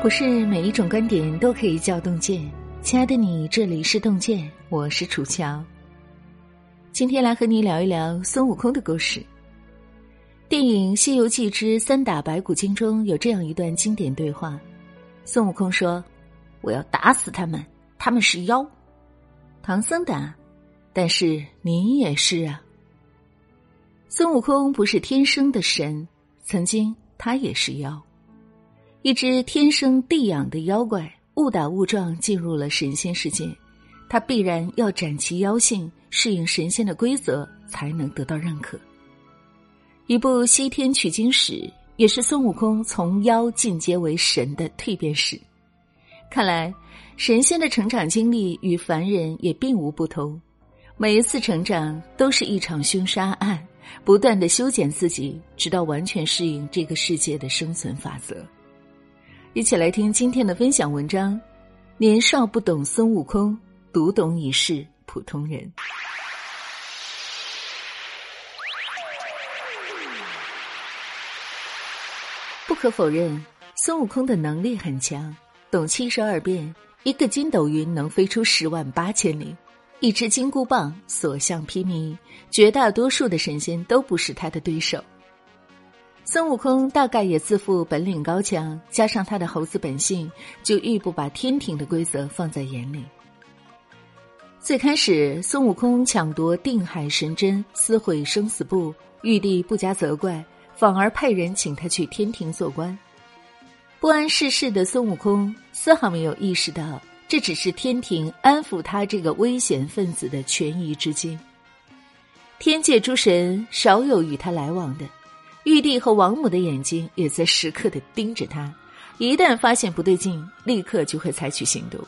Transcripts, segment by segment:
不是每一种观点都可以叫洞见，亲爱的你，这里是洞见，我是楚乔。今天来和你聊一聊孙悟空的故事。电影《西游记之三打白骨精》中有这样一段经典对话：孙悟空说：“我要打死他们，他们是妖。”唐僧答：“但是你也是啊。”孙悟空不是天生的神，曾经他也是妖。一只天生地养的妖怪，误打误撞进入了神仙世界，他必然要斩其妖性，适应神仙的规则，才能得到认可。一部西天取经史，也是孙悟空从妖进阶为神的蜕变史。看来，神仙的成长经历与凡人也并无不同，每一次成长都是一场凶杀案，不断的修剪自己，直到完全适应这个世界的生存法则。一起来听今天的分享文章。年少不懂孙悟空，读懂已是普通人。不可否认，孙悟空的能力很强，懂七十二变，一个筋斗云能飞出十万八千里，一支金箍棒所向披靡，绝大多数的神仙都不是他的对手。孙悟空大概也自负本领高强，加上他的猴子本性，就愈不把天庭的规则放在眼里。最开始，孙悟空抢夺定海神针，撕毁生死簿，玉帝不加责怪，反而派人请他去天庭做官。不谙世事的孙悟空丝毫没有意识到，这只是天庭安抚他这个危险分子的权宜之计。天界诸神少有与他来往的。玉帝和王母的眼睛也在时刻的盯着他，一旦发现不对劲，立刻就会采取行动。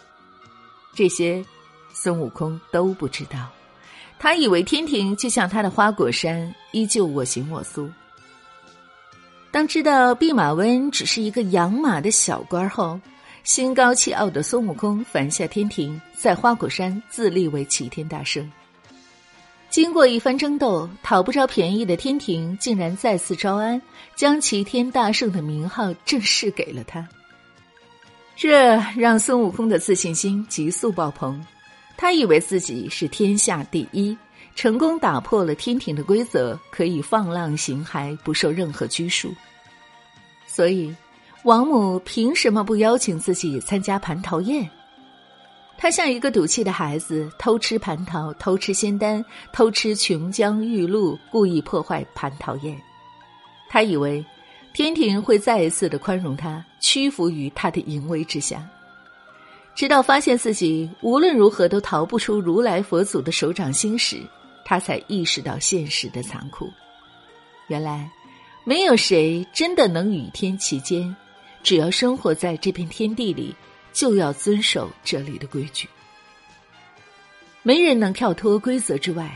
这些，孙悟空都不知道。他以为天庭就像他的花果山，依旧我行我素。当知道弼马温只是一个养马的小官后，心高气傲的孙悟空反下天庭，在花果山自立为齐天大圣。经过一番争斗，讨不着便宜的天庭竟然再次招安，将齐天大圣的名号正式给了他。这让孙悟空的自信心急速爆棚，他以为自己是天下第一，成功打破了天庭的规则，可以放浪形骸，不受任何拘束。所以，王母凭什么不邀请自己参加蟠桃宴？他像一个赌气的孩子，偷吃蟠桃，偷吃仙丹，偷吃琼浆玉露，故意破坏蟠桃宴。他以为天庭会再一次的宽容他，屈服于他的淫威之下。直到发现自己无论如何都逃不出如来佛祖的手掌心时，他才意识到现实的残酷。原来，没有谁真的能与天齐肩，只要生活在这片天地里。就要遵守这里的规矩，没人能跳脱规则之外。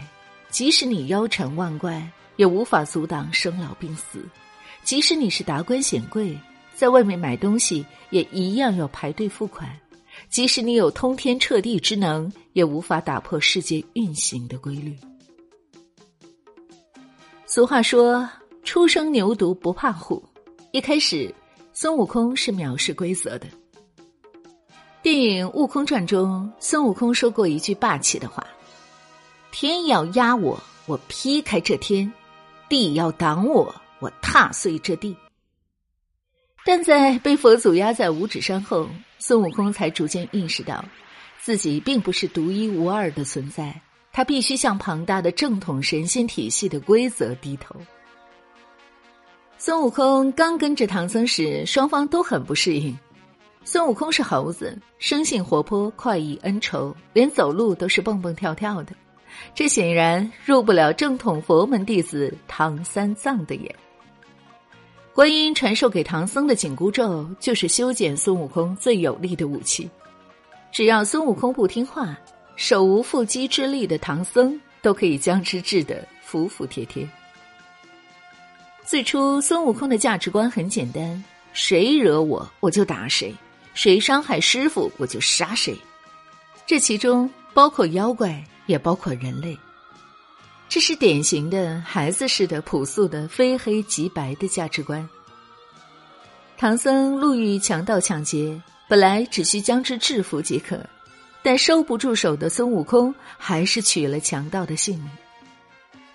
即使你腰缠万贯，也无法阻挡生老病死；即使你是达官显贵，在外面买东西也一样要排队付款；即使你有通天彻地之能，也无法打破世界运行的规律。俗话说：“初生牛犊不怕虎。”一开始，孙悟空是藐视规则的。电影《悟空传》中，孙悟空说过一句霸气的话：“天要压我，我劈开这天；地要挡我，我踏碎这地。”但在被佛祖压在五指山后，孙悟空才逐渐意识到，自己并不是独一无二的存在，他必须向庞大的正统神仙体系的规则低头。孙悟空刚跟着唐僧时，双方都很不适应。孙悟空是猴子，生性活泼，快意恩仇，连走路都是蹦蹦跳跳的，这显然入不了正统佛门弟子唐三藏的眼。观音传授给唐僧的紧箍咒，就是修剪孙悟空最有力的武器。只要孙悟空不听话，手无缚鸡之力的唐僧都可以将之治得服服帖帖。最初，孙悟空的价值观很简单：谁惹我，我就打谁。谁伤害师傅，我就杀谁。这其中包括妖怪，也包括人类。这是典型的孩子式的、朴素的、非黑即白的价值观。唐僧路遇强盗抢劫，本来只需将之制服即可，但收不住手的孙悟空还是取了强盗的性命。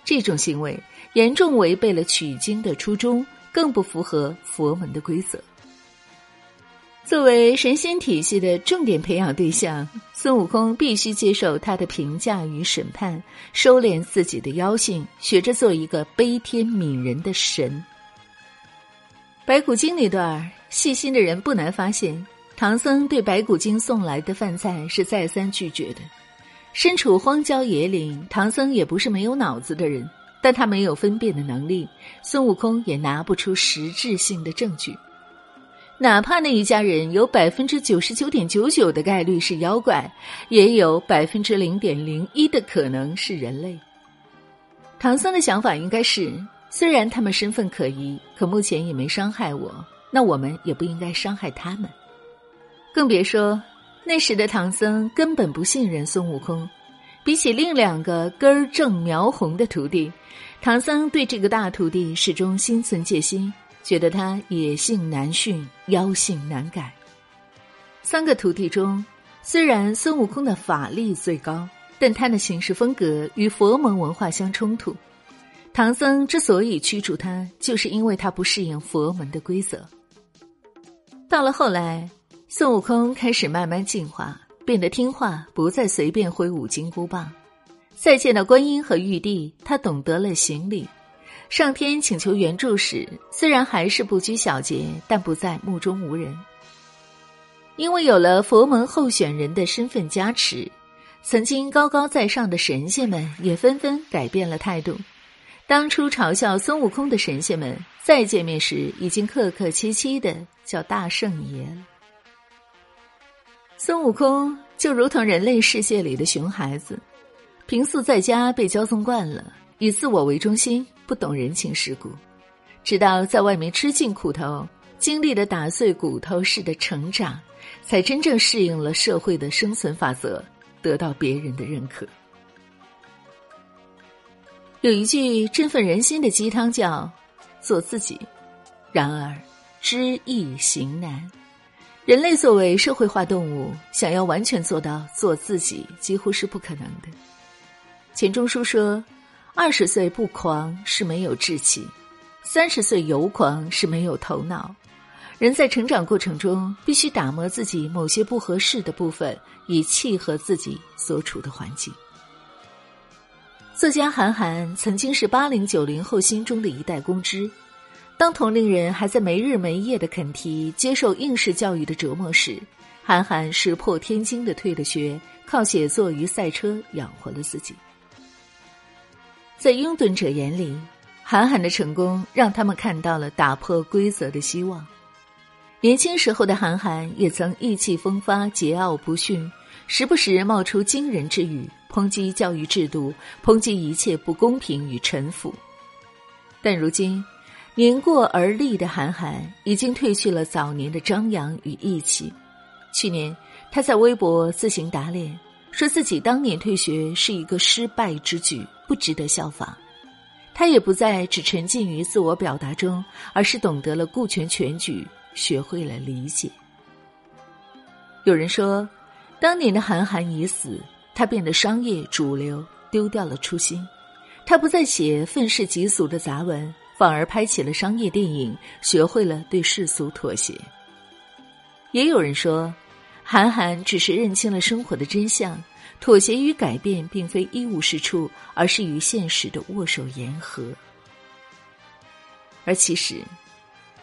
这种行为严重违背了取经的初衷，更不符合佛门的规则。作为神仙体系的重点培养对象，孙悟空必须接受他的评价与审判，收敛自己的妖性，学着做一个悲天悯人的神。白骨精那段细心的人不难发现，唐僧对白骨精送来的饭菜是再三拒绝的。身处荒郊野岭，唐僧也不是没有脑子的人，但他没有分辨的能力，孙悟空也拿不出实质性的证据。哪怕那一家人有百分之九十九点九九的概率是妖怪，也有百分之零点零一的可能是人类。唐僧的想法应该是：虽然他们身份可疑，可目前也没伤害我，那我们也不应该伤害他们。更别说那时的唐僧根本不信任孙悟空，比起另两个根正苗红的徒弟，唐僧对这个大徒弟始终心存戒心。觉得他野性难驯，妖性难改。三个徒弟中，虽然孙悟空的法力最高，但他的行事风格与佛门文化相冲突。唐僧之所以驱逐他，就是因为他不适应佛门的规则。到了后来，孙悟空开始慢慢进化，变得听话，不再随便挥舞金箍棒。再见到观音和玉帝，他懂得了行礼。上天请求援助时，虽然还是不拘小节，但不再目中无人。因为有了佛门候选人的身份加持，曾经高高在上的神仙们也纷纷改变了态度。当初嘲笑孙悟空的神仙们，再见面时已经客客气气的叫大圣爷。孙悟空就如同人类世界里的熊孩子，平素在家被骄纵惯了，以自我为中心。不懂人情世故，直到在外面吃尽苦头，经历了打碎骨头式的成长，才真正适应了社会的生存法则，得到别人的认可。有一句振奋人心的鸡汤叫“做自己”，然而知易行难。人类作为社会化动物，想要完全做到做自己，几乎是不可能的。钱钟书说。二十岁不狂是没有志气，三十岁有狂是没有头脑。人在成长过程中，必须打磨自己某些不合适的部分，以契合自己所处的环境。作家韩寒曾经是八零九零后心中的一代公知。当同龄人还在没日没夜的啃题、接受应试教育的折磨时，韩寒石破天惊的退了学，靠写作与赛车养活了自己。在拥趸者眼里，韩寒的成功让他们看到了打破规则的希望。年轻时候的韩寒也曾意气风发、桀骜不驯，时不时冒出惊人之语，抨击教育制度，抨击一切不公平与臣服。但如今，年过而立的韩寒已经褪去了早年的张扬与义气。去年，他在微博自行打脸。说自己当年退学是一个失败之举，不值得效仿。他也不再只沉浸于自我表达中，而是懂得了顾全全局，学会了理解。有人说，当年的韩寒已死，他变得商业主流，丢掉了初心。他不再写愤世嫉俗的杂文，反而拍起了商业电影，学会了对世俗妥协。也有人说。韩寒只是认清了生活的真相，妥协与改变并非一无是处，而是与现实的握手言和。而其实，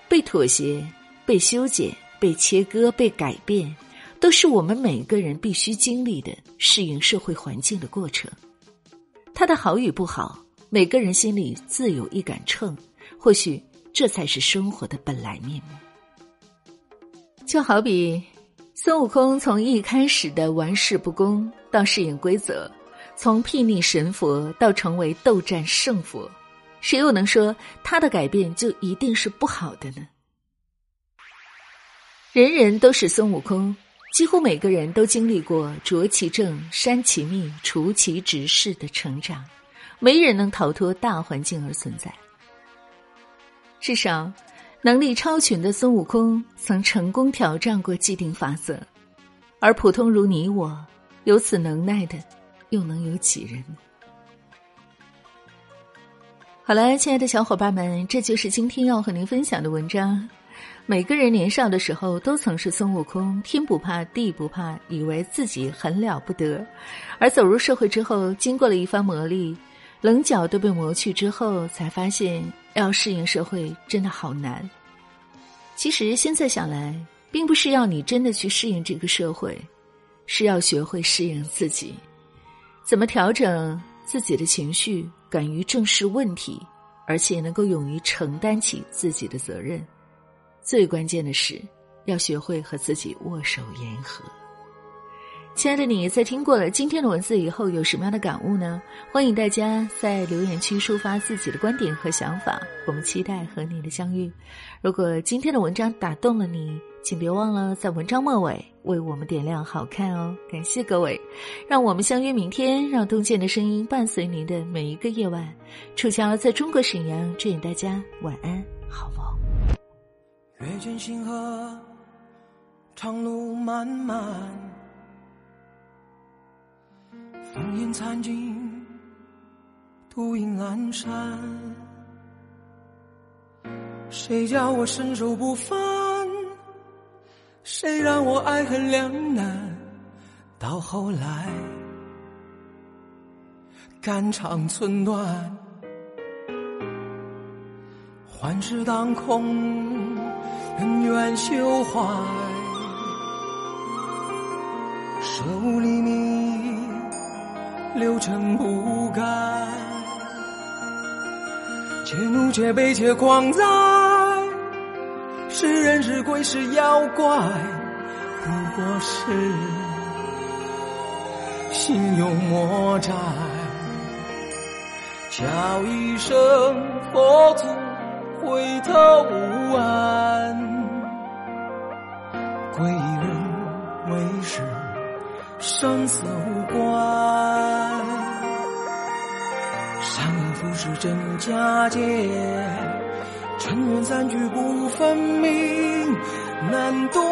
被妥协、被修剪、被切割、被改变，都是我们每个人必须经历的适应社会环境的过程。它的好与不好，每个人心里自有一杆秤。或许这才是生活的本来面目。就好比。孙悟空从一开始的玩世不恭到适应规则，从睥睨神佛到成为斗战胜佛，谁又能说他的改变就一定是不好的呢？人人都是孙悟空，几乎每个人都经历过着其正、删其密、除其直事的成长，没人能逃脱大环境而存在。至少。能力超群的孙悟空曾成功挑战过既定法则，而普通如你我，有此能耐的，又能有几人？好了，亲爱的小伙伴们，这就是今天要和您分享的文章。每个人年少的时候都曾是孙悟空，天不怕地不怕，以为自己很了不得。而走入社会之后，经过了一番磨砺，棱角都被磨去之后，才发现要适应社会真的好难。其实现在想来，并不是要你真的去适应这个社会，是要学会适应自己，怎么调整自己的情绪，敢于正视问题，而且能够勇于承担起自己的责任。最关键的是，要学会和自己握手言和。亲爱的你，在听过了今天的文字以后，有什么样的感悟呢？欢迎大家在留言区抒发自己的观点和想法，我们期待和你的相遇。如果今天的文章打动了你，请别忘了在文章末尾为我们点亮好看哦！感谢各位，让我们相约明天，让洞见的声音伴随您的每一个夜晚。楚乔在中国沈阳，祝愿大家晚安，好梦。月见星河，长路漫漫。烽烟残尽，独影阑珊。谁叫我身手不凡？谁让我爱恨两难？到后来，肝肠寸断，幻世当空，恩怨休怀，舍无黎明。流尘不改，且怒且悲且狂哉！是人是鬼是妖怪，不过是心有魔债。叫一声佛祖，回头无岸，归人为师。生死无关，恶浮世真假界，尘缘散聚不分明，难断。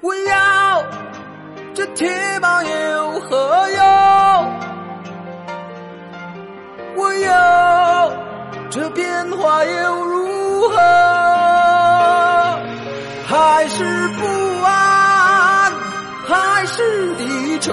我要，这铁棒有何用？问妖，这变化又如何？还是不安？还是低愁，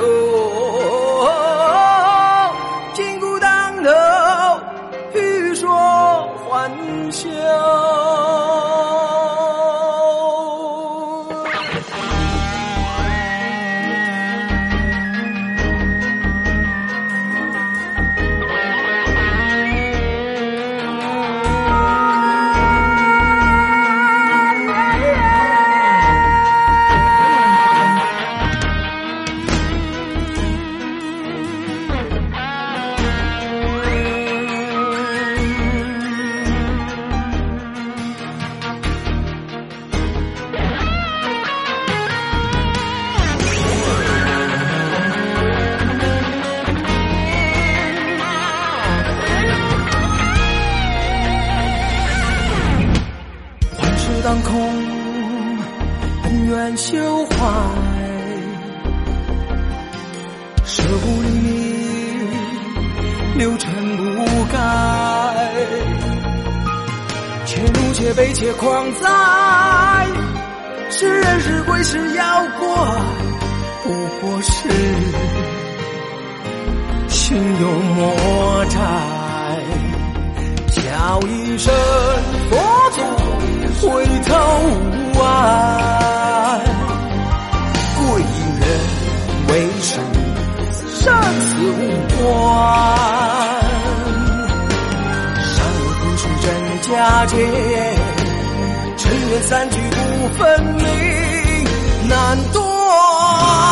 且怒且悲且狂哉，是人是鬼是妖怪，不过是心有魔债，叫一声佛祖。回头无岸，贵人为师，生死无关。尘缘散聚不分明，难断。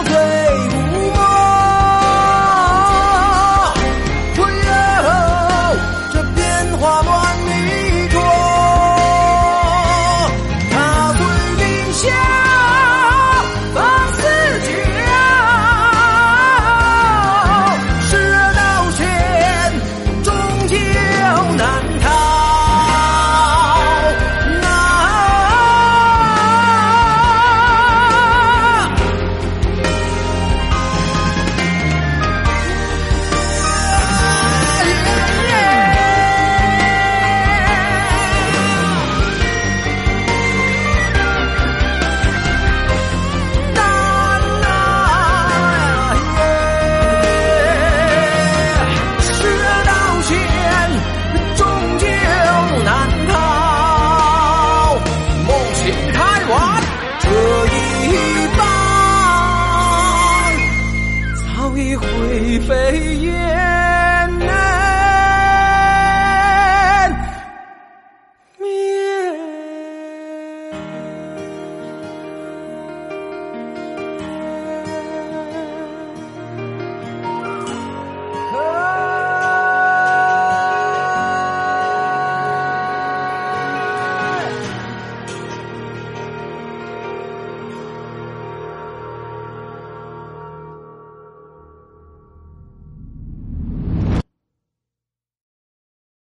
over.